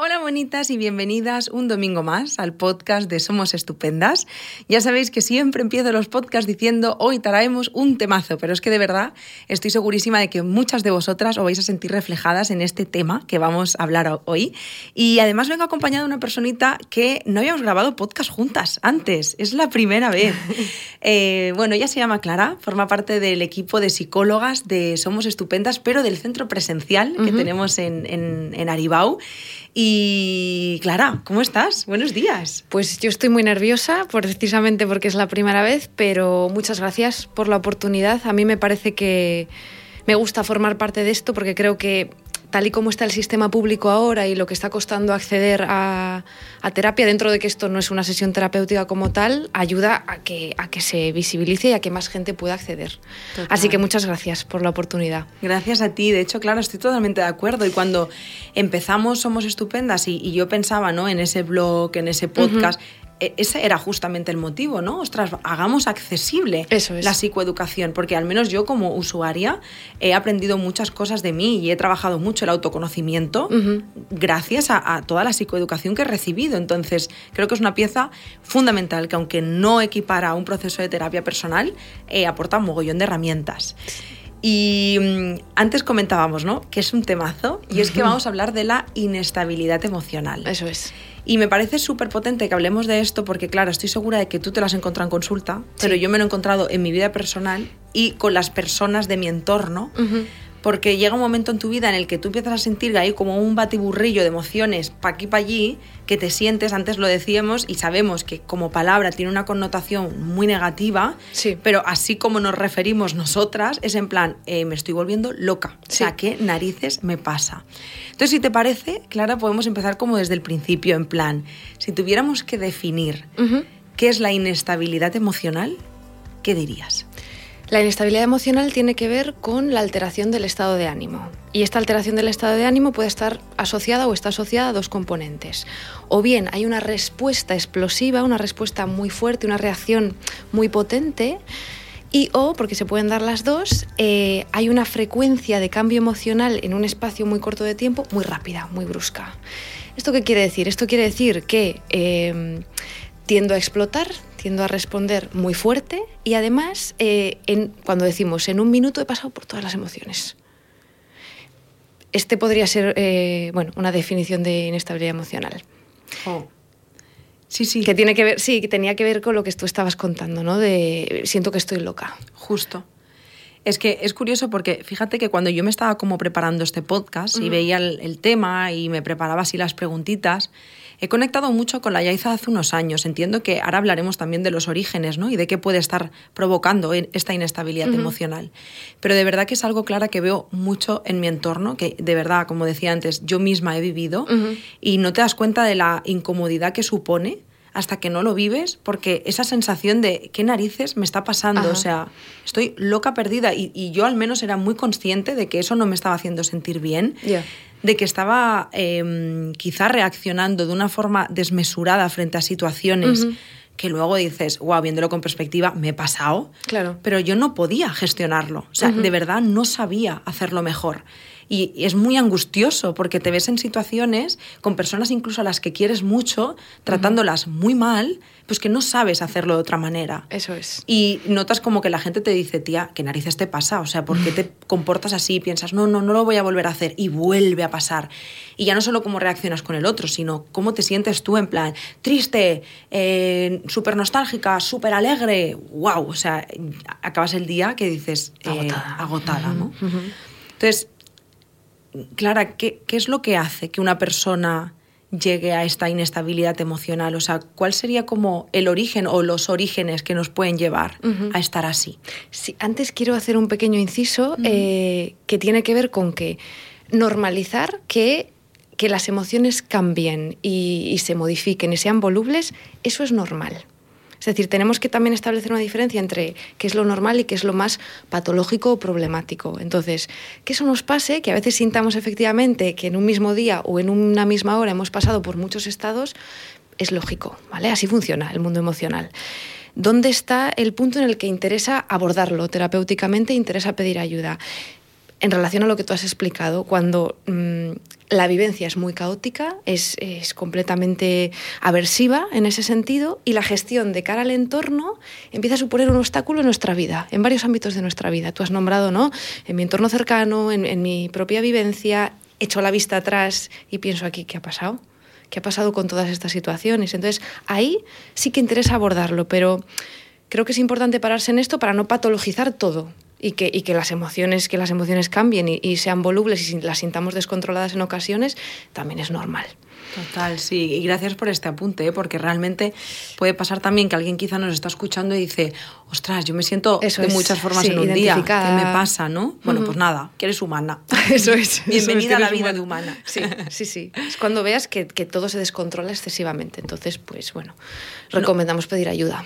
Hola bonitas y bienvenidas un domingo más al podcast de Somos Estupendas. Ya sabéis que siempre empiezo los podcasts diciendo hoy traemos un temazo, pero es que de verdad estoy segurísima de que muchas de vosotras os vais a sentir reflejadas en este tema que vamos a hablar hoy. Y además vengo acompañada de una personita que no habíamos grabado podcast juntas antes, es la primera vez. Eh, bueno, ella se llama Clara, forma parte del equipo de psicólogas de Somos Estupendas, pero del centro presencial que tenemos en, en, en Aribau. Y Clara, ¿cómo estás? Buenos días. Pues yo estoy muy nerviosa, precisamente porque es la primera vez, pero muchas gracias por la oportunidad. A mí me parece que me gusta formar parte de esto porque creo que tal y como está el sistema público ahora y lo que está costando acceder a, terapia, dentro de que esto no es una sesión terapéutica como tal, ayuda a que, a que se visibilice y a que más gente pueda acceder. Así que muchas gracias por la oportunidad. Gracias a ti. De hecho, claro, estoy totalmente de acuerdo. Y cuando empezamos Somos Estupendas y, yo pensaba ¿no? en ese blog, en ese podcast, e, ese era justamente el motivo, ¿no? Ostras, hagamos accesible la psicoeducación, porque al menos yo como usuaria he aprendido muchas cosas de mí y he trabajado mucho el autoconocimiento gracias a, toda la psicoeducación que he recibido. Entonces, creo que es una pieza fundamental que aunque no equipara un proceso de terapia personal, eh, aporta un mogollón de herramientas. Y mm, antes comentábamos, ¿no? Que es un temazo y es que vamos a hablar de la inestabilidad emocional. Eso es. Y me parece súper potente que hablemos de esto porque, claro, estoy segura de que tú te lo has encontrado en consulta, pero yo me lo he encontrado en mi vida personal y con las personas de mi entorno porque llega un momento en tu vida en el que tú empiezas a sentir ahí como un batiburrillo de emociones pa' aquí, pa' allí, que te sientes, antes lo decíamos y sabemos que como palabra tiene una connotación muy negativa, sí. pero así como nos referimos nosotras, es en plan, eh, me estoy volviendo loca, o sea, ¿qué narices me pasa? Entonces, si te parece, Clara, podemos empezar como desde el principio, en plan, si tuviéramos que definir qué es la inestabilidad emocional, ¿qué dirías? La inestabilidad emocional tiene que ver con la alteración del estado de ánimo. Y esta alteración del estado de ánimo puede estar asociada o está asociada a dos componentes. O bien hay una respuesta explosiva, una respuesta muy fuerte, una reacción muy potente. Y o, porque se pueden dar las dos, eh, hay una frecuencia de cambio emocional en un espacio muy corto de tiempo muy rápida, muy brusca. ¿Esto qué quiere decir? Esto quiere decir que eh, tiendo a explotar, tiendo a responder muy fuerte y además, eh, en, cuando decimos en un minuto he pasado por todas las emociones. Este podría ser eh, bueno, una definición de inestabilidad emocional. Oh. Sí, sí. Que tiene que ver, sí, que tenía que ver con lo que tú estabas contando, ¿no? De siento que estoy loca. Justo. Es que es curioso porque fíjate que cuando yo me estaba como preparando este podcast y veía el, el, tema y me preparaba así las preguntitas, He conectado mucho con la Yaiza hace unos años. Entiendo que ahora hablaremos también de los orígenes ¿no? y de qué puede estar provocando esta inestabilidad emocional. Pero de verdad que es algo clara que veo mucho en mi entorno, que de verdad, como decía antes, yo misma he vivido y no te das cuenta de la incomodidad que supone hasta que no lo vives, porque esa sensación de qué narices me está pasando, o sea, estoy loca perdida y, yo al menos era muy consciente de que eso no me estaba haciendo sentir bien, de que estaba eh, quizá reaccionando de una forma desmesurada frente a situaciones. que luego dices, wow, viéndolo con perspectiva, me he pasado. Claro. Pero yo no podía gestionarlo. O sea, de verdad no sabía hacerlo mejor. Y, es muy angustioso porque te ves en situaciones con personas incluso a las que quieres mucho, tratándolas muy mal, pues que no sabes hacerlo de otra manera. Eso es. Y notas como que la gente te dice, tía, ¿qué narices te pasa? O sea, ¿por qué te comportas así? Y piensas, no, no, no lo voy a volver a hacer. Y vuelve a pasar. Y ya no solo cómo reaccionas con el otro, sino cómo te sientes tú en plan, triste, eh, súper nostálgica, súper alegre. ¡Wow! O sea, acabas el día que dices, eh, agotada, agotada ¿no? Entonces, Clara, ¿qué, es lo que hace que una persona llegue a esta inestabilidad emocional? O sea, ¿cuál sería como el origen o los orígenes que nos pueden llevar a estar así? Sí, antes quiero hacer un pequeño inciso eh, que tiene que ver con que normalizar que, que las emociones cambien y, y se modifiquen y sean volubles, eso es normal. Es decir, tenemos que también establecer una diferencia entre qué es lo normal y qué es lo más patológico o problemático. Entonces, que eso nos pase, que a veces sintamos efectivamente que en un mismo día o en una misma hora hemos pasado por muchos estados, es lógico, ¿vale? Así funciona el mundo emocional. ¿Dónde está el punto en el que interesa abordarlo terapéuticamente, interesa pedir ayuda? En relación a lo que tú has explicado, cuando mm, la vivencia es muy caótica, es, es, completamente aversiva en ese sentido y la gestión de cara al entorno empieza a suponer un obstáculo en nuestra vida, en varios ámbitos de nuestra vida. Tú has nombrado, ¿no? En mi entorno cercano, en, en mi propia vivencia, echo la vista atrás y pienso aquí, ¿qué ha pasado? ¿Qué ha pasado con todas estas situaciones? Entonces, ahí sí que interesa abordarlo, pero creo que es importante pararse en esto para no patologizar todo y que, y que las emociones que las emociones cambien y, y sean volubles y las sintamos descontroladas en ocasiones también es normal. Total, sí. Y gracias por este apunte, ¿eh? porque realmente puede pasar también que alguien quizá nos está escuchando y dice, ostras, yo me siento Eso de es, muchas formas sí, en un día. ¿Qué me pasa, no? Bueno, pues nada, que eres humana. Eso es. Bienvenida a la vida de humana. humana. Sí, sí, sí. Es cuando veas que, que todo se descontrola excesivamente. Entonces, pues bueno, recomendamos pedir ayuda.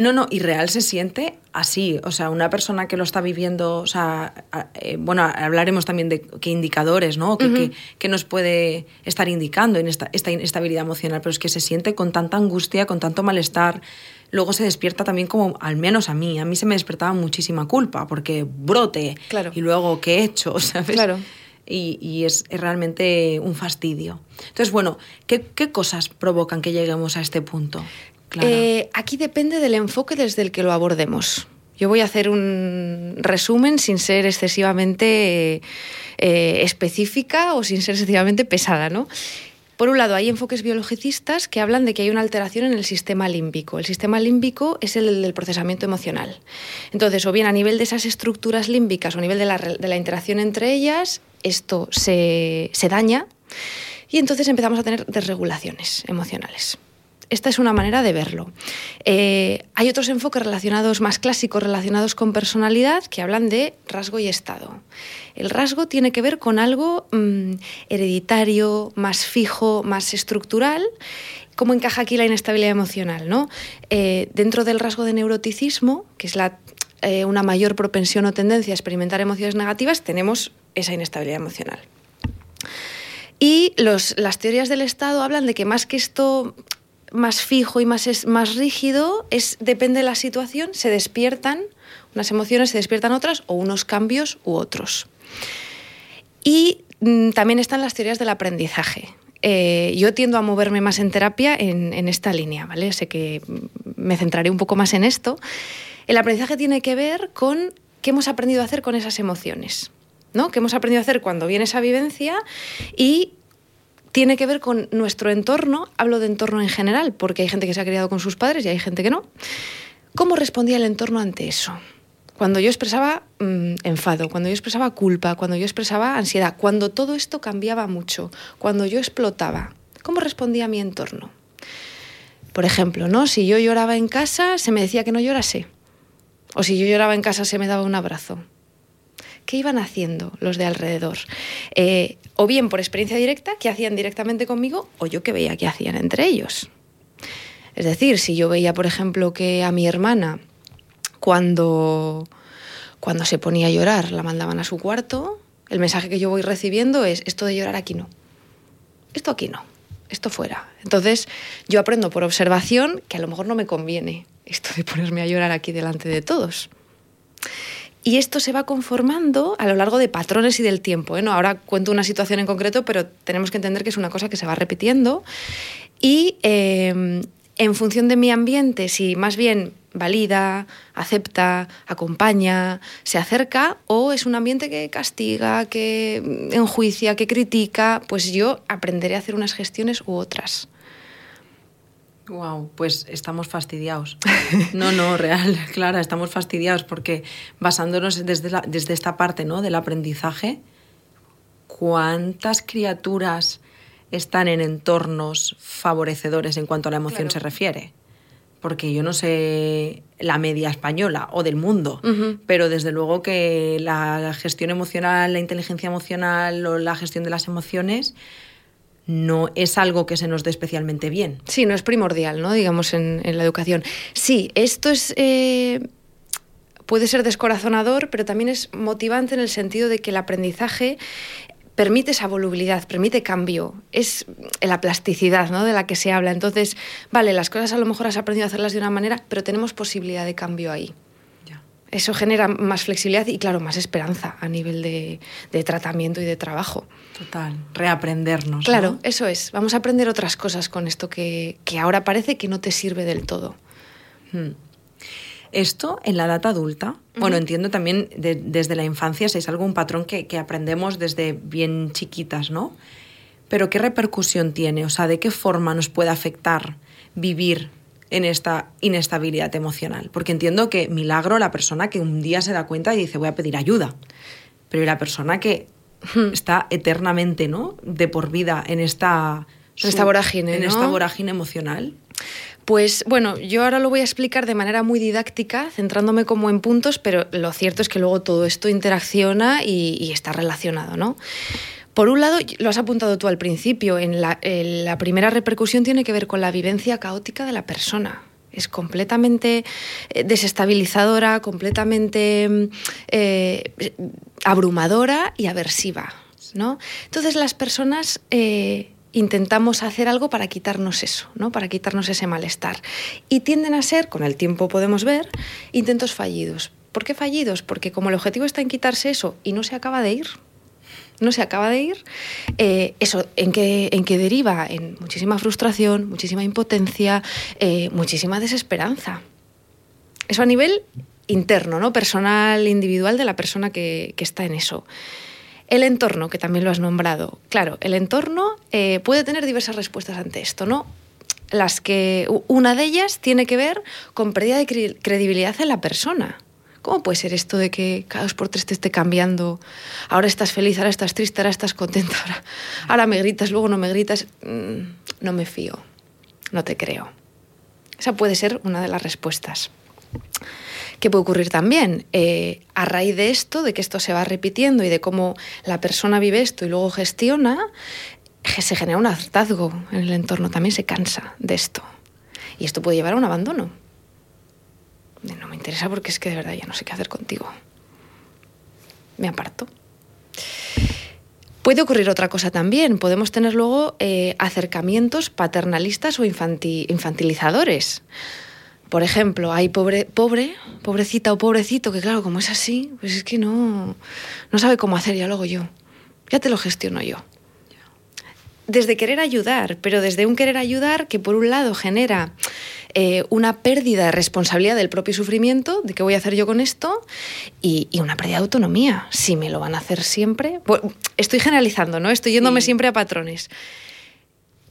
No, no, y real se siente así. O sea, una persona que lo está viviendo, o sea, eh, bueno, hablaremos también de qué indicadores, ¿no? Que, que- que nos puede estar indicando en esta, esta inestabilidad emocional, pero es que se siente con tanta angustia, con tanto malestar. Luego se despierta también como, al menos a mí, a mí se me despertaba muchísima culpa, porque brote. Claro. Y luego, ¿qué he hecho? ¿Sabes? Claro. Y, y es, es realmente un fastidio. Entonces, bueno, ¿qué, qué cosas provocan que lleguemos a este punto? Eh, aquí depende del enfoque desde el que lo abordemos. Yo voy a hacer un resumen sin ser excesivamente eh, eh, específica o sin ser excesivamente pesada, ¿no? Por un lado, hay enfoques biologicistas que hablan de que hay una alteración en el sistema límbico. El sistema límbico es el del procesamiento emocional. Entonces, o bien a nivel de esas estructuras límbicas o a nivel de la, de la interacción entre ellas, esto se, se daña y entonces empezamos a tener desregulaciones emocionales. Esta es una manera de verlo. Eh, hay otros enfoques relacionados, más clásicos, relacionados con personalidad, que hablan de rasgo y estado. El rasgo tiene que ver con algo mm, hereditario, más fijo, más estructural. ¿Cómo encaja aquí la inestabilidad emocional? Eh, dentro del rasgo de neuroticismo, que es eh, una mayor propensión o tendencia a experimentar emociones negativas, tenemos esa inestabilidad emocional. Y las teorías del Estado hablan de que más que esto más fijo y más, es, más rígido, es, depende de la situación, se despiertan unas emociones, se despiertan otras, o unos cambios u otros. Y mm, también están las teorías del aprendizaje. Eh, yo tiendo a moverme más en terapia en, en esta línea, ¿vale? Sé que mm, me centraré un poco más en esto. El aprendizaje tiene que ver con qué hemos aprendido a hacer con esas emociones, ¿no? ¿Qué hemos aprendido a hacer cuando viene esa vivencia y tiene que ver con nuestro entorno, hablo de entorno en general, porque hay gente que se ha criado con sus padres y hay gente que no. ¿Cómo respondía el entorno ante eso? Cuando yo expresaba mmm, enfado, cuando yo expresaba culpa, cuando yo expresaba ansiedad, cuando todo esto cambiaba mucho, cuando yo explotaba, ¿cómo respondía mi entorno? Por ejemplo, ¿no? si yo lloraba en casa, se me decía que no llorase. O si yo lloraba en casa, se me daba un abrazo. ¿Qué iban haciendo los de alrededor? Eh, o bien por experiencia directa, ¿qué hacían directamente conmigo? O yo que veía qué hacían entre ellos. Es decir, si yo veía, por ejemplo, que a mi hermana, cuando, cuando se ponía a llorar, la mandaban a su cuarto, el mensaje que yo voy recibiendo es, esto de llorar aquí no. Esto aquí no. Esto fuera. Entonces, yo aprendo por observación que a lo mejor no me conviene esto de ponerme a llorar aquí delante de todos. Y esto se va conformando a lo largo de patrones y del tiempo. ¿eh? No, ahora cuento una situación en concreto, pero tenemos que entender que es una cosa que se va repitiendo. Y eh, en función de mi ambiente, si más bien valida, acepta, acompaña, se acerca, o es un ambiente que castiga, que enjuicia, que critica, pues yo aprenderé a hacer unas gestiones u otras. Wow, pues estamos fastidiados. No, no, real, Clara, estamos fastidiados porque basándonos desde, la, desde esta parte ¿no? del aprendizaje, ¿cuántas criaturas están en entornos favorecedores en cuanto a la emoción claro. se refiere? Porque yo no sé la media española o del mundo, uh -huh. pero desde luego que la gestión emocional, la inteligencia emocional o la gestión de las emociones no es algo que se nos dé especialmente bien. Sí, no es primordial, ¿no? Digamos, en, en la educación. Sí, esto es. Eh, puede ser descorazonador, pero también es motivante en el sentido de que el aprendizaje permite esa volubilidad, permite cambio, es la plasticidad ¿no? de la que se habla. Entonces, vale, las cosas a lo mejor has aprendido a hacerlas de una manera, pero tenemos posibilidad de cambio ahí. Eso genera más flexibilidad y, claro, más esperanza a nivel de, tratamiento y de trabajo. Total, reaprendernos. Claro, eso es. Vamos a aprender otras cosas con esto que, ahora parece que no te sirve del todo. Hmm. Esto en la edad adulta, bueno, entiendo también desde la infancia, si es algo, un patrón que, que, aprendemos desde bien chiquitas, ¿no? Pero ¿qué repercusión tiene? O sea, ¿de qué forma nos puede afectar vivir en esta inestabilidad emocional. Porque entiendo que milagro la persona que un día se da cuenta y dice voy a pedir ayuda. Pero la persona que hmm. está eternamente, ¿no? De por vida en esta... En esta vorágine, En esta vorágine emocional. Pues bueno, yo ahora lo voy a explicar de manera muy didáctica, centrándome como en puntos, pero lo cierto es que luego todo esto interacciona y, y está relacionado, ¿no? Por un lado, lo has apuntado tú al principio, en la, primera repercusión tiene que ver con la vivencia caótica de la persona es completamente eh, desestabilizadora, completamente mm, eh, abrumadora y aversiva. ¿no? Entonces las personas eh, intentamos hacer algo para quitarnos eso, ¿no? para quitarnos ese malestar. Y tienden a ser, con el tiempo podemos ver, intentos fallidos. ¿Por qué fallidos? Porque como el objetivo está en quitarse eso y no se acaba de ir, no se acaba de ir. Eh, ¿Eso en qué, en qué deriva? En muchísima frustración, muchísima impotencia, eh, muchísima desesperanza. Eso a nivel interno, ¿no? personal, individual de la persona que, está en eso. El entorno, que también lo has nombrado. Claro, el entorno eh, puede tener diversas respuestas ante esto, ¿no? Las que una de ellas tiene que ver con pérdida de credibilidad en la persona. ¿Cómo puede ser esto de que cada dos por tres te esté cambiando? Ahora estás feliz, ahora estás triste, ahora estás contenta, ahora, me gritas, luego no me gritas. Mm, no me fío, no te creo. Esa puede ser una de las respuestas. ¿Qué puede ocurrir también? Eh, a raíz de esto, de que esto se va repitiendo y de cómo la persona vive esto y luego gestiona, se genera un hartazgo en el entorno, también se cansa de esto. Y esto puede llevar a un abandono no me interesa porque es que de verdad ya no sé qué hacer contigo. Me aparto. Puede ocurrir otra cosa también. Podemos tener luego eh, acercamientos paternalistas o infantilizadores. Por ejemplo, hay pobre, pobre, pobrecita o pobrecito, que claro, como es así, pues es que no, no sabe cómo hacer, ya lo hago yo. Ya te lo gestiono yo desde querer ayudar, pero desde un querer ayudar que por un lado genera eh, una pérdida de responsabilidad del propio sufrimiento, de qué voy a hacer yo con esto, y, una pérdida de autonomía. Si me lo van a hacer siempre. estoy generalizando, ¿no? Estoy yéndome siempre a patrones.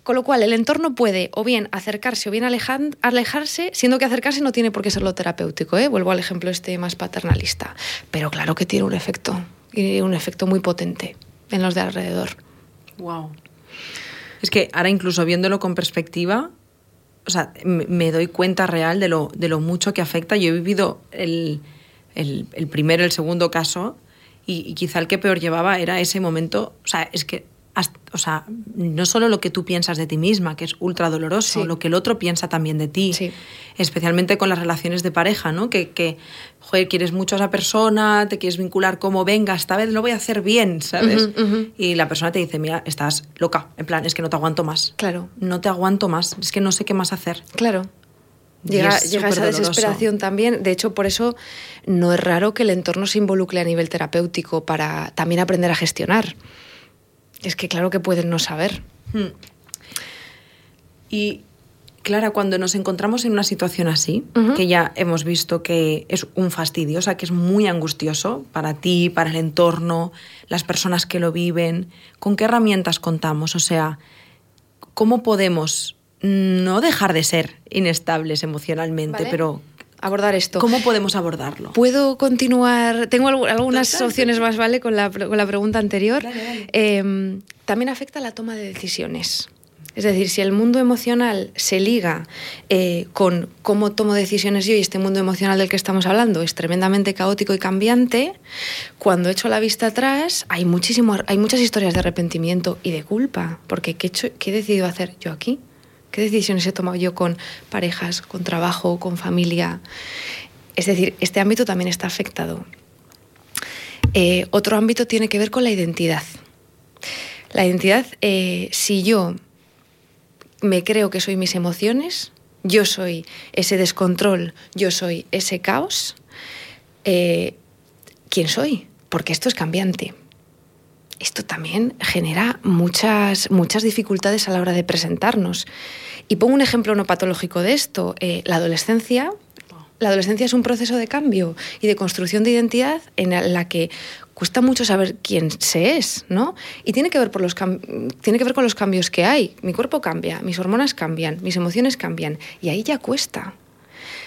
Con lo cual, el entorno puede o bien acercarse o bien alejarse, siendo que acercarse no tiene por qué ser lo terapéutico. ¿eh? Vuelvo al ejemplo este más paternalista. Pero claro que tiene un efecto, y un efecto muy potente en los de alrededor. Wow. Es que ahora incluso viéndolo con perspectiva, o sea, me doy cuenta real de lo, de lo mucho que afecta. Yo he vivido el, el, el primero, el segundo caso y, y, quizá el que peor llevaba era ese momento, o sea, es que o sea, no solo lo que tú piensas de ti misma, que es ultra doloroso, lo que el otro piensa también de ti, especialmente con las relaciones de pareja, ¿no? Que, que, joder, quieres mucho a esa persona, te quieres vincular como venga, esta vez lo voy a hacer bien, ¿sabes? Y la persona te dice, mira, estás loca, en plan, es que no te aguanto más. Claro. No te aguanto más, es que no sé qué más hacer. Claro. Llega, llega esa desesperación también. De hecho, por eso no es raro que el entorno se involucre a nivel terapéutico para también aprender a gestionar. Es que claro que pueden no saber. Hmm. Y Clara, cuando nos encontramos en una situación así, que ya hemos visto que es un fastidio, o sea, que es muy angustioso para ti, para el entorno, las personas que lo viven, ¿con qué herramientas contamos? O sea, ¿cómo podemos no dejar de ser inestables emocionalmente, pero abordar esto. ¿Cómo podemos abordarlo? Puedo continuar, tengo algunas opciones más, ¿vale? Con la, con la pregunta anterior. Em, también afecta la toma de decisiones. Es decir, si el mundo emocional se liga eh, con cómo tomo decisiones yo y este mundo emocional del que estamos hablando es tremendamente caótico y cambiante, cuando echo la vista atrás hay, muchísimo, hay muchas historias de arrepentimiento y de culpa, porque ¿qué, ¿qué he decidido hacer yo aquí? ¿Qué decisiones he tomado yo con parejas, con trabajo, con familia? Es decir, este ámbito también está afectado. Eh, otro ámbito tiene que ver con la identidad. La identidad, eh, si yo me creo que soy mis emociones, yo soy ese descontrol, yo soy ese caos, eh, quién soy, porque esto es cambiante. Esto también genera muchas, muchas dificultades a la hora de presentarnos. Y pongo un ejemplo no patológico de esto. Eh, la adolescencia la adolescencia es un proceso de cambio y de construcción de identidad en la que cuesta mucho saber quién se es, ¿no? Y tiene que ver, por los tiene que ver con los cambios que hay. Mi cuerpo cambia, mis hormonas cambian, mis emociones cambian, y ahí ya cuesta.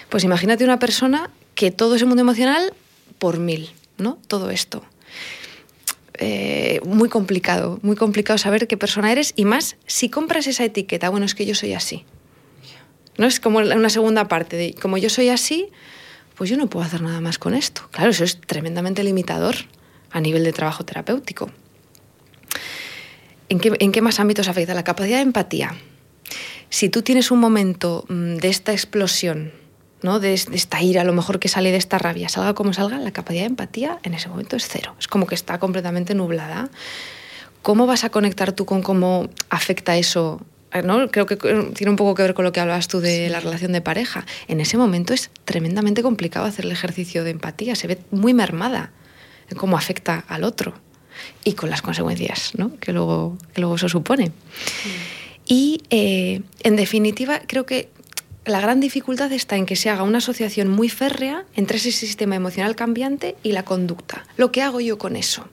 Pues imagínate una persona que todo ese mundo emocional por mil, ¿no? Todo esto. Eh, muy complicado, muy complicado saber qué persona eres y más si compras esa etiqueta, bueno, es que yo soy así. ¿No? Es como una segunda parte de, como yo soy así, pues yo no puedo hacer nada más con esto. Claro, eso es tremendamente limitador a nivel de trabajo terapéutico. ¿En qué, ¿En qué, más ámbitos afecta? La capacidad de empatía. Si tú tienes un momento mm, de esta explosión, ¿no? de, esta ira, a lo mejor que sale de esta rabia, salga como salga, la capacidad de empatía en ese momento es cero. Es como que está completamente nublada. ¿Cómo vas a conectar tú con cómo afecta eso ¿no? creo que tiene un poco que ver con lo que hablabas tú de la relación de pareja. En ese momento es tremendamente complicado hacer el ejercicio de empatía, se ve muy mermada en cómo afecta al otro y con las consecuencias ¿no? que, luego, que luego eso supone. Y eh, en definitiva, creo que la gran dificultad está en que se haga una asociación muy férrea entre ese sistema emocional cambiante y la conducta. Lo que hago yo con eso.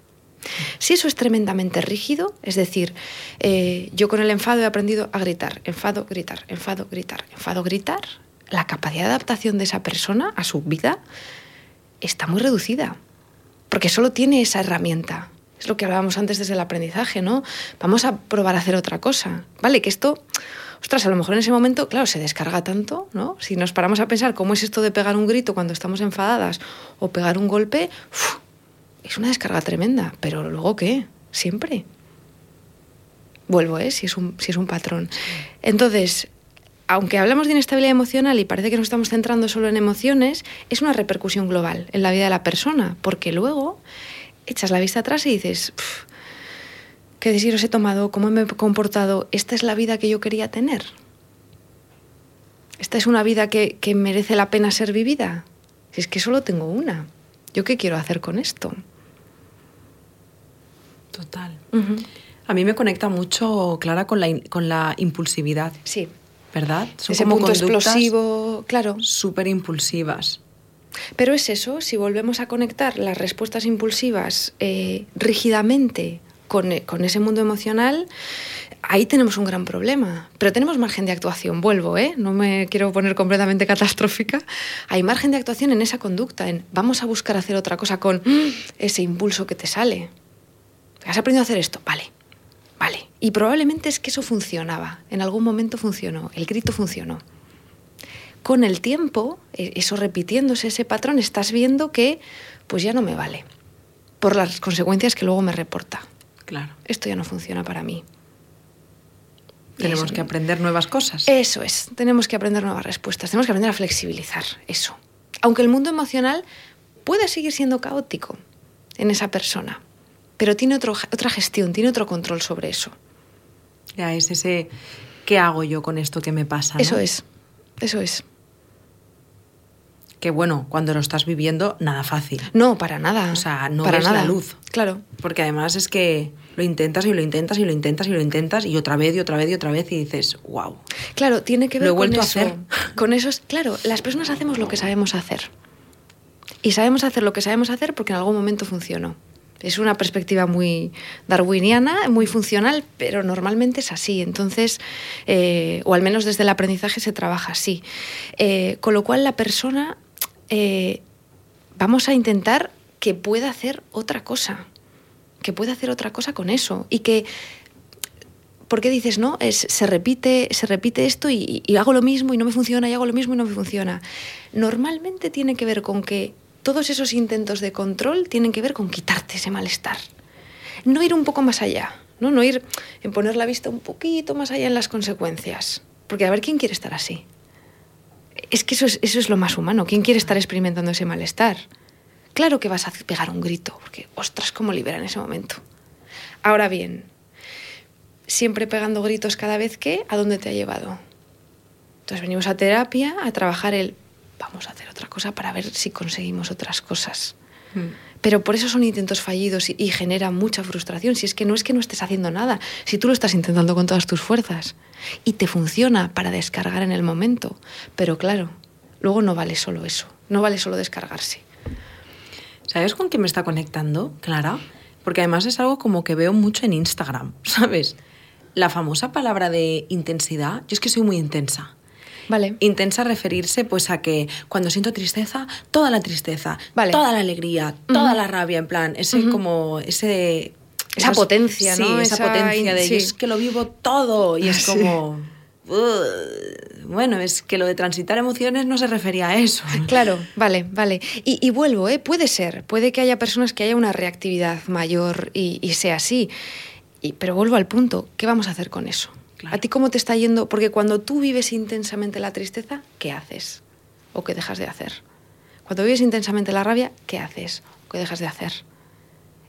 Si eso es tremendamente rígido, es decir, eh, yo con el enfado he aprendido a gritar, enfado, gritar, enfado, gritar, enfado, gritar, la capacidad de adaptación de esa persona a su vida está muy reducida, porque solo tiene esa herramienta. Es lo que hablábamos antes desde el aprendizaje, ¿no? Vamos a probar a hacer otra cosa, ¿vale? Que esto, ostras, a lo mejor en ese momento, claro, se descarga tanto, ¿no? Si nos paramos a pensar cómo es esto de pegar un grito cuando estamos enfadadas o pegar un golpe, es una descarga tremenda, pero luego qué, siempre. Vuelvo, ¿eh? Si es un, si es un patrón. Entonces, aunque hablamos de inestabilidad emocional y parece que nos estamos centrando solo en emociones, es una repercusión global en la vida de la persona, porque luego echas la vista atrás y dices, ¿qué decisiones he tomado? ¿Cómo me he comportado? ¿Esta es la vida que yo quería tener? ¿Esta es una vida que, que merece la pena ser vivida? Si es que solo tengo una. ¿Yo qué quiero hacer con esto? Total. A mí me conecta mucho, Clara, con la, con la impulsividad. Sí. ¿Verdad? Son Ese punto explosivo, claro. Súper impulsivas. Pero es eso, si volvemos a conectar las respuestas impulsivas eh, rígidamente con, ese mundo emocional, ahí tenemos un gran problema. Pero tenemos margen de actuación, vuelvo, ¿eh? no me quiero poner completamente catastrófica. Hay margen de actuación en esa conducta, en vamos a buscar hacer otra cosa con ese impulso que te sale. ¿Has aprendido a hacer esto? Vale, vale. Y probablemente es que eso funcionaba. En algún momento funcionó. El grito funcionó. Con el tiempo, e, eso repitiéndose ese patrón, estás viendo que pues ya no me vale. Por las consecuencias que luego me reporta. Claro. Esto ya no funciona para mí. Tenemos que aprender nuevas cosas. Eso es, tenemos que aprender nuevas respuestas, tenemos que aprender a flexibilizar eso. Aunque el mundo emocional pueda seguir siendo caótico en esa persona, pero tiene otra gestión, tiene otro control sobre eso. Ya es ese, ¿qué hago yo con esto que me pasa? Eso es, eso es. Que bueno, cuando lo estás viviendo, nada fácil. No, para nada. O sea, no para nada. la luz. Claro. Porque además es que lo intentas y lo intentas y lo intentas y lo intentas y otra vez y otra vez y otra vez y dices, wow. Claro, tiene que ver lo he vuelto con a hacer. Con esos, claro, las personas hacemos lo que sabemos hacer. Y sabemos hacer lo que sabemos hacer porque en algún momento funcionó. Es una perspectiva muy darwiniana, muy funcional, pero normalmente es así. Entonces, eh, o al menos desde el aprendizaje se trabaja así. Eh, con lo cual la persona, eh, vamos a intentar que pueda hacer otra cosa, que pueda hacer otra cosa con eso y que ¿por qué dices, no? Es, se, repite, se repite esto y, hago lo mismo y no me funciona, y hago lo mismo y no me funciona. Normalmente tiene que ver con que todos esos intentos de control tienen que ver con quitarte ese malestar. No ir un poco más allá, ¿no? No ir en poner la vista un poquito más allá en las consecuencias. Porque a ver, ¿quién quiere estar así? Es que eso es, eso es lo más humano. ¿Quién quiere estar experimentando ese malestar? Claro que vas a pegar un grito, porque ostras, cómo libera en ese momento. Ahora bien, siempre pegando gritos cada vez que, ¿a dónde te ha llevado? Entonces venimos a terapia a trabajar el vamos a hacer otra cosa para ver si conseguimos otras cosas. Mm. Pero por eso son intentos fallidos y, y genera mucha frustración. Si es que no es que no estés haciendo nada, si tú lo estás intentando con todas tus fuerzas y te funciona para descargar en el momento. Pero claro, luego no vale solo eso, no vale solo descargarse. ¿Sabes con qué me está conectando, Clara? Porque además es algo como que veo mucho en Instagram, ¿sabes? La famosa palabra de intensidad, yo es que soy muy intensa. Vale. Intensa referirse pues a que cuando siento tristeza, toda la tristeza, Vale. toda la alegría, toda la rabia, en plan, ese como ese Esa esas- potencia, ¿no? Sí, esa, Esa potencia de yo sí. es que lo vivo todo y es Sí. como. bueno, es que lo de transitar emociones no se refería a eso. Claro, vale, vale. Y, y vuelvo, ¿eh? puede ser, puede que haya personas que haya una reactividad mayor y, y sea así. Y- pero vuelvo al punto, ¿qué vamos a hacer con eso? Claro. ¿A ti cómo te está yendo? Porque cuando tú vives intensamente la tristeza, ¿qué haces? ¿O qué dejas de hacer? Cuando vives intensamente la rabia, ¿qué haces? ¿O qué dejas de hacer?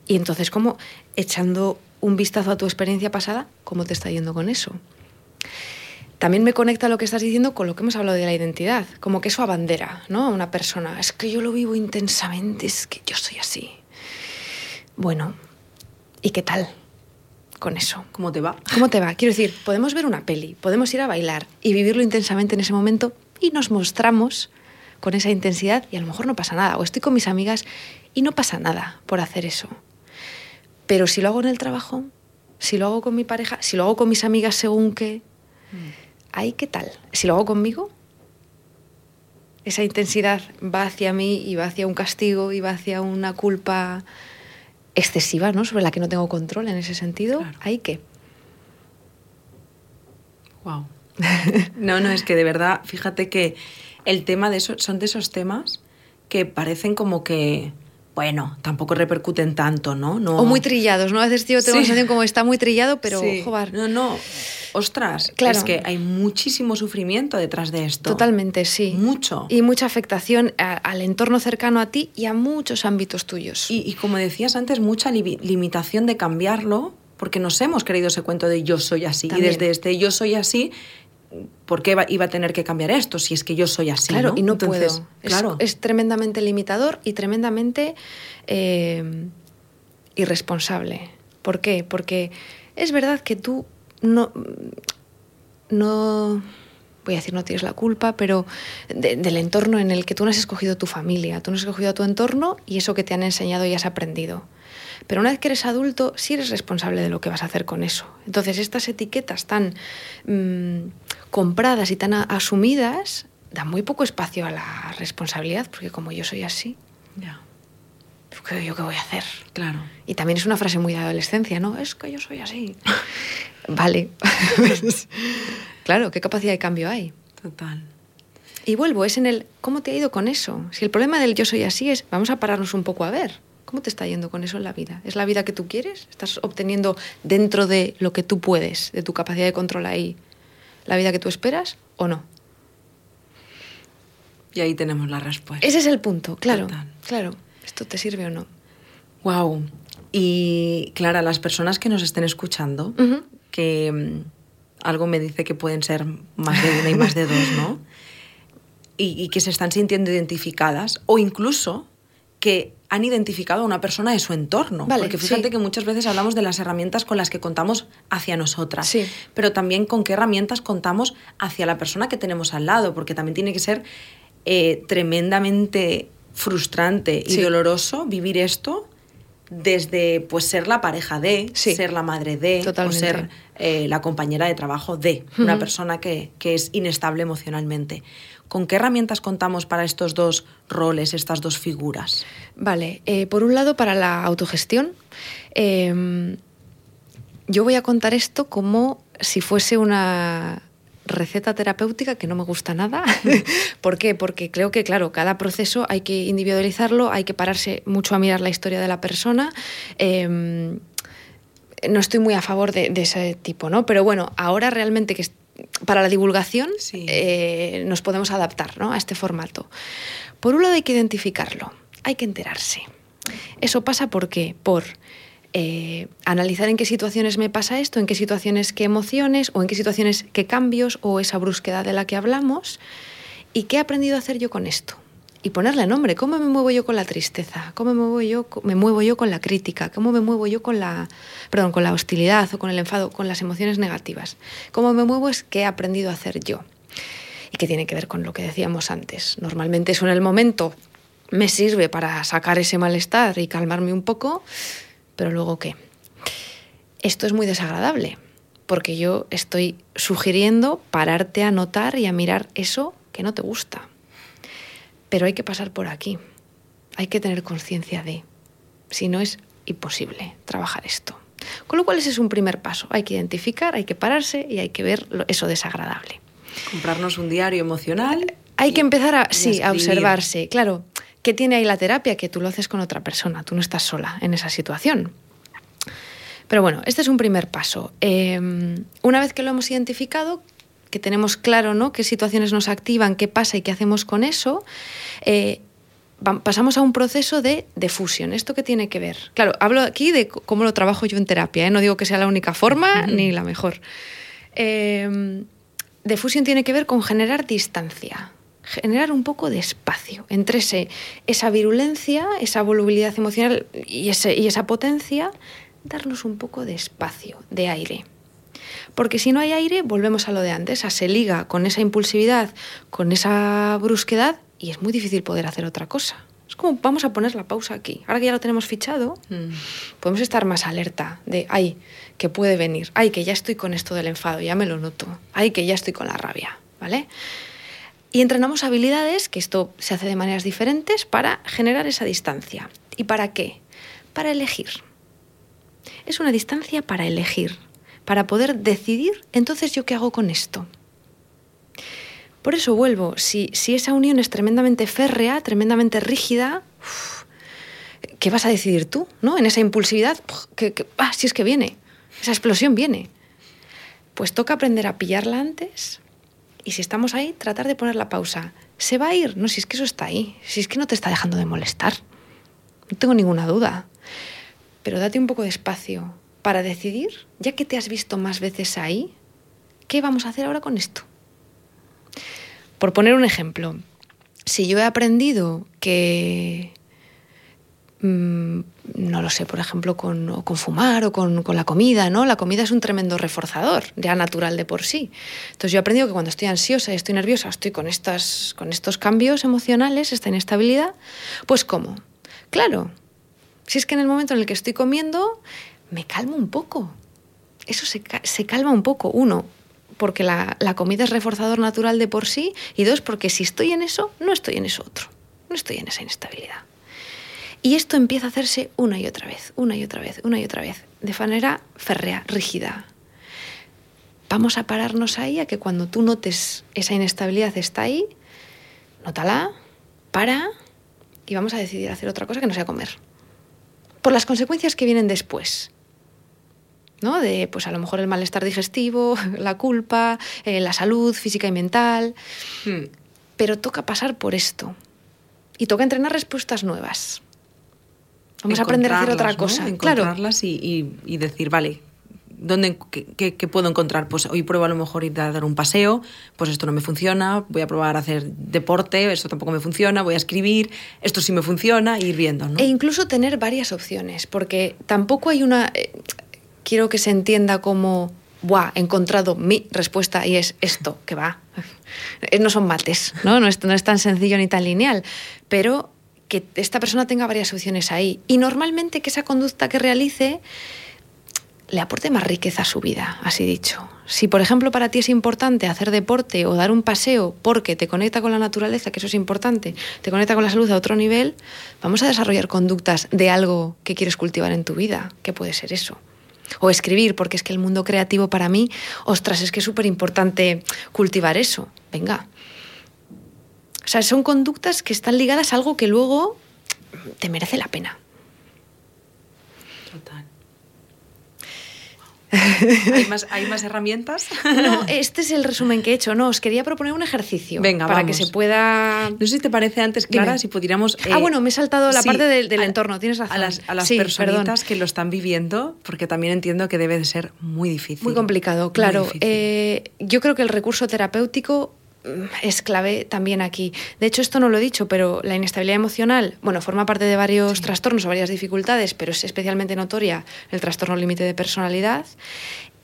Y entonces, ¿cómo, echando un vistazo a tu experiencia pasada, cómo te está yendo con eso? También me conecta lo que estás diciendo con lo que hemos hablado de la identidad, como que eso abandera, ¿no? A una persona. Es que yo lo vivo intensamente, es que yo soy así. Bueno, ¿y qué tal con eso? ¿Cómo te va? ¿Cómo te va? Quiero decir, podemos ver una peli, podemos ir a bailar y vivirlo intensamente en ese momento y nos mostramos con esa intensidad y a lo mejor no pasa nada. O estoy con mis amigas y no pasa nada por hacer eso. Pero si lo hago en el trabajo, si lo hago con mi pareja, si lo hago con mis amigas según qué, ahí qué tal. Si lo hago conmigo, esa intensidad va hacia mí y va hacia un castigo y va hacia una culpa excesiva, ¿no? Sobre la que no tengo control en ese sentido. Claro. Ahí qué. Wow. No, no, es que de verdad, fíjate que el tema de eso son de esos temas que parecen como que, bueno, tampoco repercuten tanto, ¿no? no O muy trillados, ¿no? A veces yo tengo la sensación como está muy trillado, pero Sí. joder, No, no. Ostras, Claro. es que hay muchísimo sufrimiento detrás de esto. totalmente, sí. Mucho. Y mucha afectación a- al entorno cercano a ti y a muchos ámbitos tuyos. Y, y como decías antes, mucha li- limitación de cambiarlo, porque nos hemos creído ese cuento de yo soy así. También. Y desde este yo soy así, ¿por qué iba a tener que cambiar esto si es que yo soy así? claro, ¿no? y no Entonces, puedo. Es- Claro. Es, tremendamente limitador y tremendamente eh, irresponsable. ¿Por qué? Porque es verdad que tú no, no voy a decir no tienes la culpa, pero de- del entorno en el que tú no has escogido tu familia, tú no has escogido tu entorno y eso que te han enseñado y has aprendido. Pero una vez que eres adulto, sí eres responsable de lo que vas a hacer con eso. Entonces, estas etiquetas tan mm, compradas y tan asumidas dan muy poco espacio a la responsabilidad, porque como yo soy así, Ya, ¿qué- ¿yo qué voy a hacer? claro. Y también es una frase muy de adolescencia, ¿no? Es que yo soy así. vale. claro, ¿qué capacidad de cambio hay? Total. Y vuelvo, es en el ¿cómo te ha ido con eso? Si el problema del yo soy así es, vamos a pararnos un poco a ver, ¿cómo te está yendo con eso en la vida? ¿Es la vida que tú quieres? ¿Estás obteniendo dentro de lo que tú puedes, de tu capacidad de control ahí, la vida que tú esperas o no? Y ahí tenemos la respuesta. Ese es el punto, claro, Total. claro. ¿Esto te sirve o no? Wow. Y Clara, las personas que nos estén escuchando, que mm, algo me dice que pueden ser más de una y más de dos, ¿no? Y, y que se están sintiendo identificadas, o incluso que han identificado a una persona de su entorno. Vale, Porque fíjate sí. que muchas veces hablamos de las herramientas con las que contamos hacia nosotras, Sí. pero también con qué herramientas contamos hacia la persona que tenemos al lado, porque también tiene que ser eh, tremendamente frustrante y Sí. doloroso vivir esto desde pues ser la pareja de, Sí. ser la madre de, Totalmente. o ser eh, la compañera de trabajo de una persona que, que es inestable emocionalmente. ¿Con qué herramientas contamos para estos dos roles, estas dos figuras? Vale, eh, por un lado, para la autogestión, eh, yo voy a contar esto como si fuese una receta terapéutica que no me gusta nada. ¿Por qué? Porque creo que, claro, cada proceso hay que individualizarlo, hay que pararse mucho a mirar la historia de la persona. Eh, no estoy muy a favor de, de ese tipo, ¿no? Pero bueno, ahora realmente que para la divulgación Sí. eh, nos podemos adaptar ¿no? a este formato. Por un lado hay que identificarlo, hay que enterarse. Eso pasa por qué? Por eh, analizar en qué situaciones me pasa esto, en qué situaciones qué emociones, o en qué situaciones qué cambios, o esa brusquedad de la que hablamos, ¿Y qué he aprendido a hacer yo con esto? Y ponerle nombre. ¿Cómo me muevo yo con la tristeza? ¿Cómo me muevo yo, me muevo yo con la crítica? ¿Cómo me muevo yo con la, perdón, con la hostilidad o con el enfado, con las emociones negativas? ¿Cómo me muevo es qué he aprendido a hacer yo? Y que tiene que ver con lo que decíamos antes. Normalmente eso en el momento me sirve para sacar ese malestar y calmarme un poco, pero luego qué? Esto es muy desagradable, porque yo estoy sugiriendo pararte a notar y a mirar eso que no te gusta. Pero hay que pasar por aquí, hay que tener conciencia de, si no es imposible trabajar esto. Con lo cual ese es un primer paso, hay que identificar, hay que pararse y hay que ver eso desagradable. Comprarnos un diario emocional. Hay que empezar a, sí, a observarse. Claro, ¿Qué tiene ahí la terapia? Que tú lo haces con otra persona, tú no estás sola en esa situación. Pero bueno, este es un primer paso. Em, una vez que lo hemos identificado, que tenemos claro ¿no? qué situaciones nos activan, qué pasa y qué hacemos con eso, eh, pasamos a un proceso de, fusión. ¿Esto qué tiene que ver? Claro, hablo aquí de cómo lo trabajo yo en terapia, ¿eh? no digo que sea la única forma ni la mejor. Eh, de fusión tiene que ver con generar distancia generar un poco de espacio entre ese, esa virulencia, esa volubilidad emocional y, ese, y esa potencia, darnos un poco de espacio, de aire. Porque si no hay aire, volvemos a lo de antes, a se liga con esa impulsividad, con esa brusquedad y es muy difícil poder hacer otra cosa. Es como, vamos a poner la pausa aquí. Ahora que ya lo tenemos fichado, mm. podemos estar más alerta de, ay, que puede venir, ay, que ya estoy con esto del enfado, ya me lo noto, ay, que ya estoy con la rabia, ¿vale? Y entrenamos habilidades, que esto se hace de maneras diferentes, para generar esa distancia. ¿Y para qué? Para elegir. Es una distancia para elegir, para poder decidir, entonces yo qué hago con esto. Por eso vuelvo, si, si esa unión es tremendamente férrea, tremendamente rígida, ¿qué vas a decidir tú? ¿no? En esa impulsividad, ah, si es que viene, esa explosión viene. Pues toca aprender a pillarla antes, y si estamos ahí, tratar de poner la pausa. ¿Se va a ir? No, si es que eso está ahí. Si es que no te está dejando de molestar. No tengo ninguna duda. Pero date un poco de espacio para decidir, ya que te has visto más veces ahí, ¿qué vamos a hacer ahora con esto? Por poner un ejemplo, si yo he aprendido que Mm, no lo sé, por ejemplo, con, fumar o con, con, la comida, ¿no? La comida es un tremendo reforzador, ya natural de por sí. Entonces yo he aprendido que cuando estoy ansiosa y estoy nerviosa, estoy con, estas, con estos cambios emocionales, esta inestabilidad, pues ¿cómo? Claro, si es que en el momento en el que estoy comiendo, me calmo un poco. Eso se, se calma un poco. Uno, porque la, la comida es reforzador natural de por sí, y dos, porque si estoy en eso, no estoy en eso otro, no estoy en esa inestabilidad. Y esto empieza a hacerse una y otra vez, una y otra vez, una y otra vez, de manera férrea, rígida. Vamos a pararnos ahí a que cuando tú notes esa inestabilidad está ahí, nótala, para y vamos a decidir hacer otra cosa que no sea comer. Por las consecuencias que vienen después. ¿no? De, pues a lo mejor el malestar digestivo, la culpa, eh, la salud física y mental. Hmm. Pero toca pasar por esto. Y toca entrenar respuestas nuevas. Vamos a aprender a hacer otra cosa. Encontrarlas y, decir, vale, ¿dónde, qué, puedo encontrar? Pues hoy pruebo a lo mejor ir a dar un paseo, pues esto no me funciona, voy a probar a hacer deporte, esto tampoco me funciona, voy a escribir, esto sí me funciona, e ir viendo. ¿no? E incluso tener varias opciones, porque tampoco hay una... Eh, quiero que se entienda como, ¡buah! He encontrado mi respuesta y es esto, que va. no son mates, ¿no? No es, no es tan sencillo ni tan lineal, pero que esta persona tenga varias opciones ahí y normalmente que esa conducta que realice le aporte más riqueza a su vida, así dicho. Si, por ejemplo, para ti es importante hacer deporte o dar un paseo porque te conecta con la naturaleza, que eso es importante, te conecta con la salud a otro nivel, vamos a desarrollar conductas de algo que quieres cultivar en tu vida. ¿Qué puede ser eso? O escribir, porque es que el mundo creativo para mí, ostras, es que es súper importante cultivar eso. Venga, o sea, son conductas que están ligadas a algo que luego te merece la pena. Total. ¿Hay más, herramientas? No, este es el resumen que he hecho. No, os quería proponer un ejercicio. Venga, para que se pueda. No sé si te parece antes, Clara, si pudiéramos. ah, bueno, me he saltado la parte del, entorno, tienes razón. A las, a las personitas que lo están viviendo, porque también entiendo que debe de ser muy difícil. Muy complicado, claro. Eh, yo creo que el recurso terapéutico es clave también aquí. De hecho, esto no lo he dicho, pero la inestabilidad emocional, bueno, forma parte de varios trastornos o varias dificultades, pero es especialmente notoria el trastorno límite de personalidad.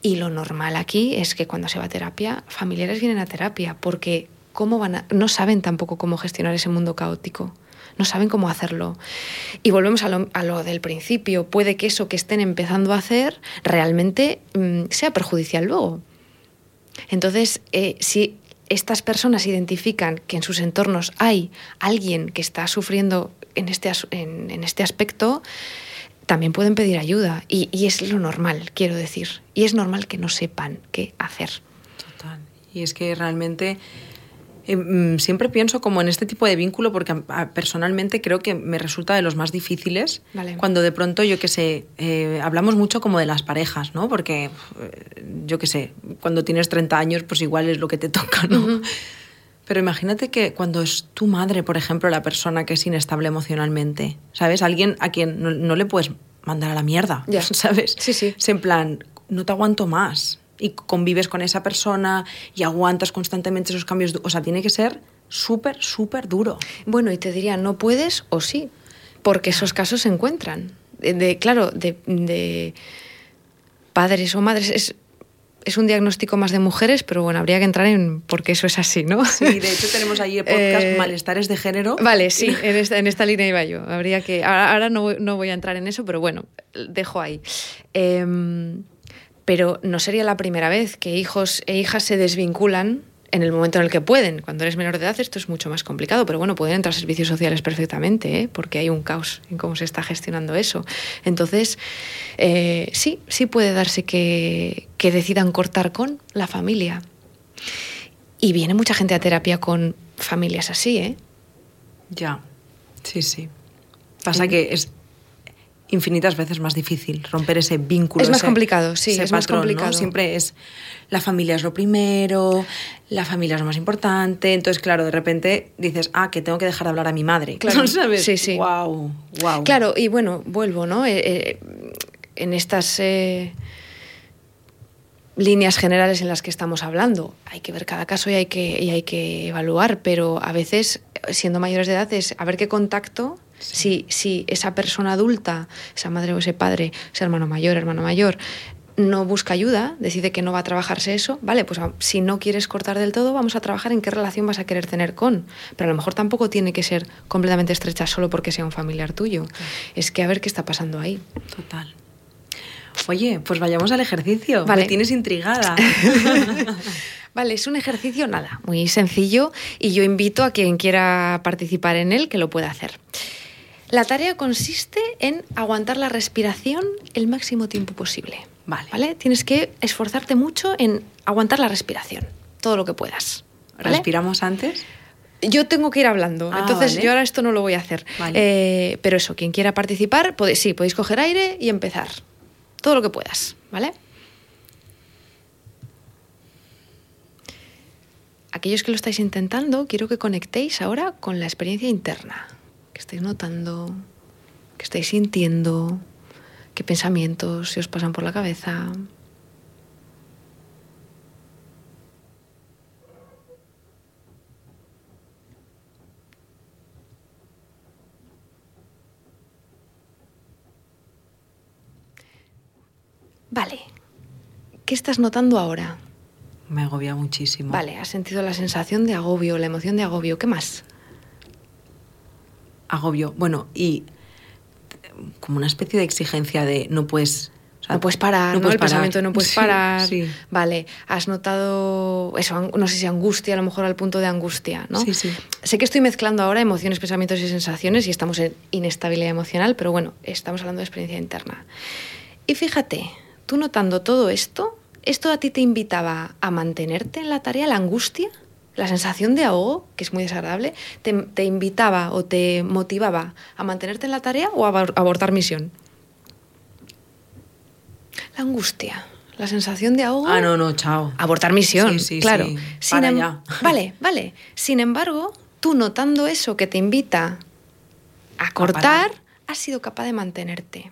Y lo normal aquí es que cuando se va a terapia, familiares vienen a terapia, porque ¿cómo van no saben tampoco cómo gestionar ese mundo caótico no saben cómo hacerlo. Y volvemos a lo, del principio. Puede que eso que estén empezando a hacer realmente mm, sea perjudicial luego. Entonces, eh, si estas personas identifican que en sus entornos hay alguien que está sufriendo en este, en, este aspecto, también pueden pedir ayuda. Y, y, es lo normal, quiero decir. Y es normal que no sepan qué hacer. Total. Y es que realmente eh, mm, siempre pienso como en este tipo de vínculo porque personalmente creo que me resulta de los más difíciles cuando de pronto, yo qué sé, eh, hablamos mucho como de las parejas, ¿no? Porque, eh, yo qué sé, cuando tienes 30 años, pues igual es lo que te toca, ¿no? Pero imagínate que cuando es tu madre, por ejemplo, la persona que es inestable emocionalmente, ¿sabes? Alguien a quien no, le puedes mandar a la mierda, ¿sabes? Sí, sí. Es en plan, no te aguanto más y convives con esa persona y aguantas constantemente esos cambios. O sea, tiene que ser súper, súper duro. Bueno, y te diría, no puedes o sí, porque esos casos se encuentran. De, claro, de, padres o madres. Es, es un diagnóstico más de mujeres, pero bueno, habría que entrar en por qué eso es así, ¿no? Sí, de hecho tenemos ahí el podcast eh, Malestares de Género. Vale, sí, en esta, en esta línea iba yo. Habría que. Ahora, no, no, voy a entrar en eso, pero bueno, dejo ahí. Eh, pero no sería la primera vez que hijos e hijas se desvinculan en el momento en el que pueden. Cuando eres menor de edad esto es mucho más complicado, pero bueno, pueden entrar servicios sociales perfectamente, ¿eh? porque hay un caos en cómo se está gestionando eso. Entonces, eh, sí, sí puede darse que, que decidan cortar con la familia. Y viene mucha gente a terapia con familias así, ¿eh? Ya, sí, sí. Pasa que es, infinitas veces más difícil romper ese vínculo. Es más complicado, sí, es más complicado. Siempre es la familia es lo primero, la familia es lo más importante. Entonces, claro, de repente dices, ah, que tengo que dejar de hablar a mi madre. Claro, ¿sabes? Sí, sí. Wow, wow. Claro, y bueno, vuelvo, ¿no? Eh, eh, en estas. Eh, líneas generales en las que estamos hablando. Hay que ver cada caso y hay que, y hay que evaluar, pero a veces, siendo mayores de edad, es a ver qué contacto si, si esa persona adulta, esa madre o ese padre, ese hermano mayor, hermano mayor, no busca ayuda, decide que no va a trabajarse eso, vale, pues si no quieres cortar del todo, vamos a trabajar en qué relación vas a querer tener con. Pero a lo mejor tampoco tiene que ser completamente estrecha solo porque sea un familiar tuyo. Es que a ver qué está pasando ahí. Total. Oye, pues vayamos al ejercicio. Vale. Me tienes intrigada. Vale, es un ejercicio nada, muy sencillo y yo invito a quien quiera participar en él que lo pueda hacer. La tarea consiste en aguantar la respiración el máximo tiempo posible. Vale. Tienes que esforzarte mucho en aguantar la respiración, todo lo que puedas. ¿Respiramos antes? Yo tengo que ir hablando, ah, entonces yo ahora esto no lo voy a hacer. Eh, pero eso, quien quiera participar, sí, podéis coger aire y empezar. Todo lo que puedas, ¿vale? Aquellos que lo estáis intentando, quiero que conectéis ahora con la experiencia interna que estáis notando, que estáis sintiendo, qué pensamientos se os pasan por la cabeza. Vale. ¿Qué estás notando ahora? Me agobia muchísimo. Vale, has sentido la sensación de agobio, la emoción de agobio. ¿Qué más? Agobio. Bueno, y como una especie de exigencia de no puedes no puedes parar, no, el pensamiento no puedes parar. Vale, has notado eso, no sé si angustia, a lo mejor al punto de angustia, ¿no? Sí, sí. Sé que estoy mezclando ahora emociones, pensamientos y sensaciones y estamos en inestabilidad emocional, pero bueno, estamos hablando de experiencia interna. Y fíjate, tú notando todo esto, ¿esto a ti te invitaba a mantenerte en la tarea, la angustia? La sensación de ahogo, que es muy desagradable, te, invitaba o te motivaba a mantenerte en la tarea o a abortar misión. La angustia, la sensación de ahogo. Ah, no, no, chao. Abortar misión, sí, sí, claro. Sí. Para em- ya. Vale, vale. Sin embargo, tú notando eso que te invita a cortar, has sido capaz de mantenerte.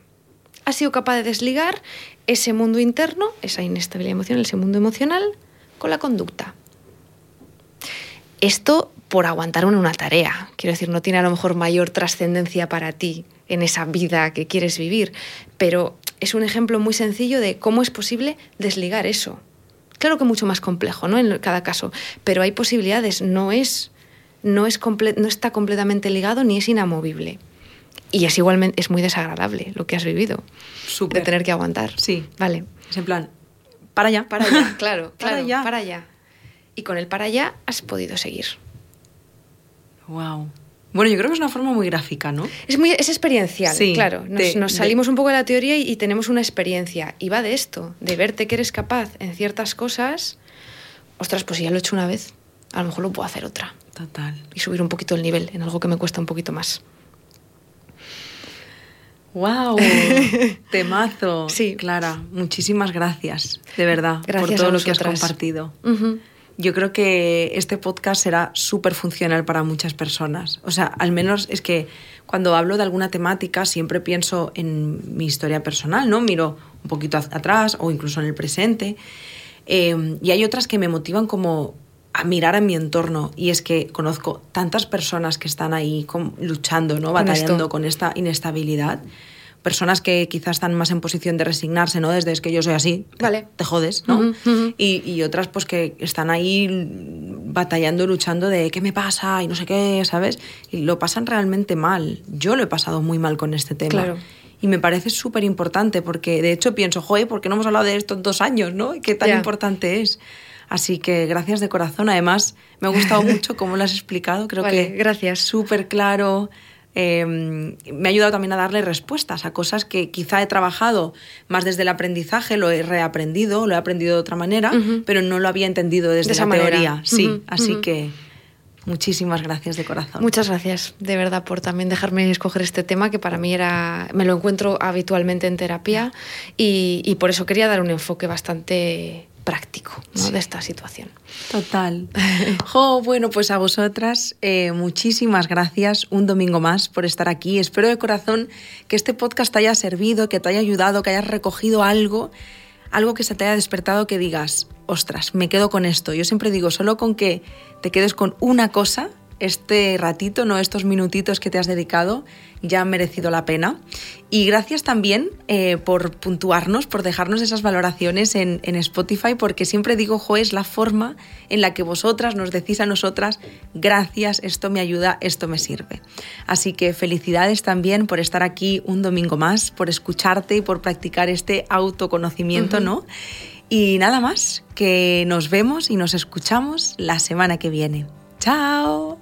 Has sido capaz de desligar ese mundo interno, esa inestabilidad emocional, ese mundo emocional, con la conducta. Esto por aguantar una tarea. Quiero decir, no tiene a lo mejor mayor trascendencia para ti en esa vida que quieres vivir, pero es un ejemplo muy sencillo de cómo es posible desligar eso. Claro que mucho más complejo, ¿no? En cada caso, pero hay posibilidades, no es no, es no está completamente ligado ni es inamovible. Y es igualmente es muy desagradable lo que has vivido. De tener que aguantar. Sí. Vale. Es en plan, para allá. Para allá, claro, claro. para allá. Para allá. Y con el para allá has podido seguir. Wow. Bueno, yo creo que es una forma muy gráfica, ¿no? Es, muy, es experiencial, claro. Nos, salimos un poco de la teoría y, tenemos una experiencia. Y va de esto, de verte que eres capaz en ciertas cosas. Ostras, pues si ya lo he hecho una vez, a lo mejor lo puedo hacer otra. Total. Y subir un poquito el nivel en algo que me cuesta un poquito más. ¡Wow! Temazo. Sí. Clara, muchísimas gracias, de verdad, por todo lo que has compartido. Yo creo que este podcast será súper funcional para muchas personas. O sea, al menos es que cuando hablo de alguna temática siempre pienso en mi historia personal, ¿no? Miro un poquito atrás o incluso en el presente. Eh, y hay otras que me motivan como a mirar a mi entorno y es que conozco tantas personas que están ahí luchando, ¿no? batallando con esta inestabilidad. Personas que quizás están más en posición de resignarse, ¿no? Desde es que yo soy así, vale. te jodes, ¿no? Y, y, otras pues que están ahí batallando, luchando de qué me pasa y no sé qué, ¿sabes? Y lo pasan realmente mal. Yo lo he pasado muy mal con este tema. Claro. Y me parece súper importante porque de hecho pienso, joder, ¿por qué no hemos hablado de esto en dos años, ¿no? ¿Qué tan importante es? Así que gracias de corazón. Además, me ha gustado mucho cómo lo has explicado. Creo que gracias. súper claro. Em, me ha ayudado también a darle respuestas a cosas que quizá he trabajado más desde el aprendizaje, lo he reaprendido, lo he aprendido de otra manera, pero no lo había entendido desde la teoría. Sí, así que muchísimas gracias de corazón. Muchas gracias, de verdad, por también dejarme escoger este tema que para mí era, me lo encuentro habitualmente en terapia y, y por eso quería dar un enfoque bastante práctico de esta situación. Total. Jo, bueno, pues a vosotras eh, muchísimas gracias un domingo más por estar aquí. Espero de corazón que este podcast te haya servido, que te haya ayudado, que hayas recogido algo, algo que se te haya despertado que digas, ostras, me quedo con esto. Yo siempre digo, solo con que te quedes con una cosa este ratito, no estos minutitos que te has dedicado, ya han merecido la pena. Y gracias también eh, por puntuarnos, por dejarnos esas valoraciones en, Spotify, porque siempre digo, jo, es la forma en la que vosotras nos decís a nosotras, gracias, esto me ayuda, esto me sirve. Así que felicidades también por estar aquí un domingo más, por escucharte y por practicar este autoconocimiento, ¿no? Y nada más, que nos vemos y nos escuchamos la semana que viene. 到。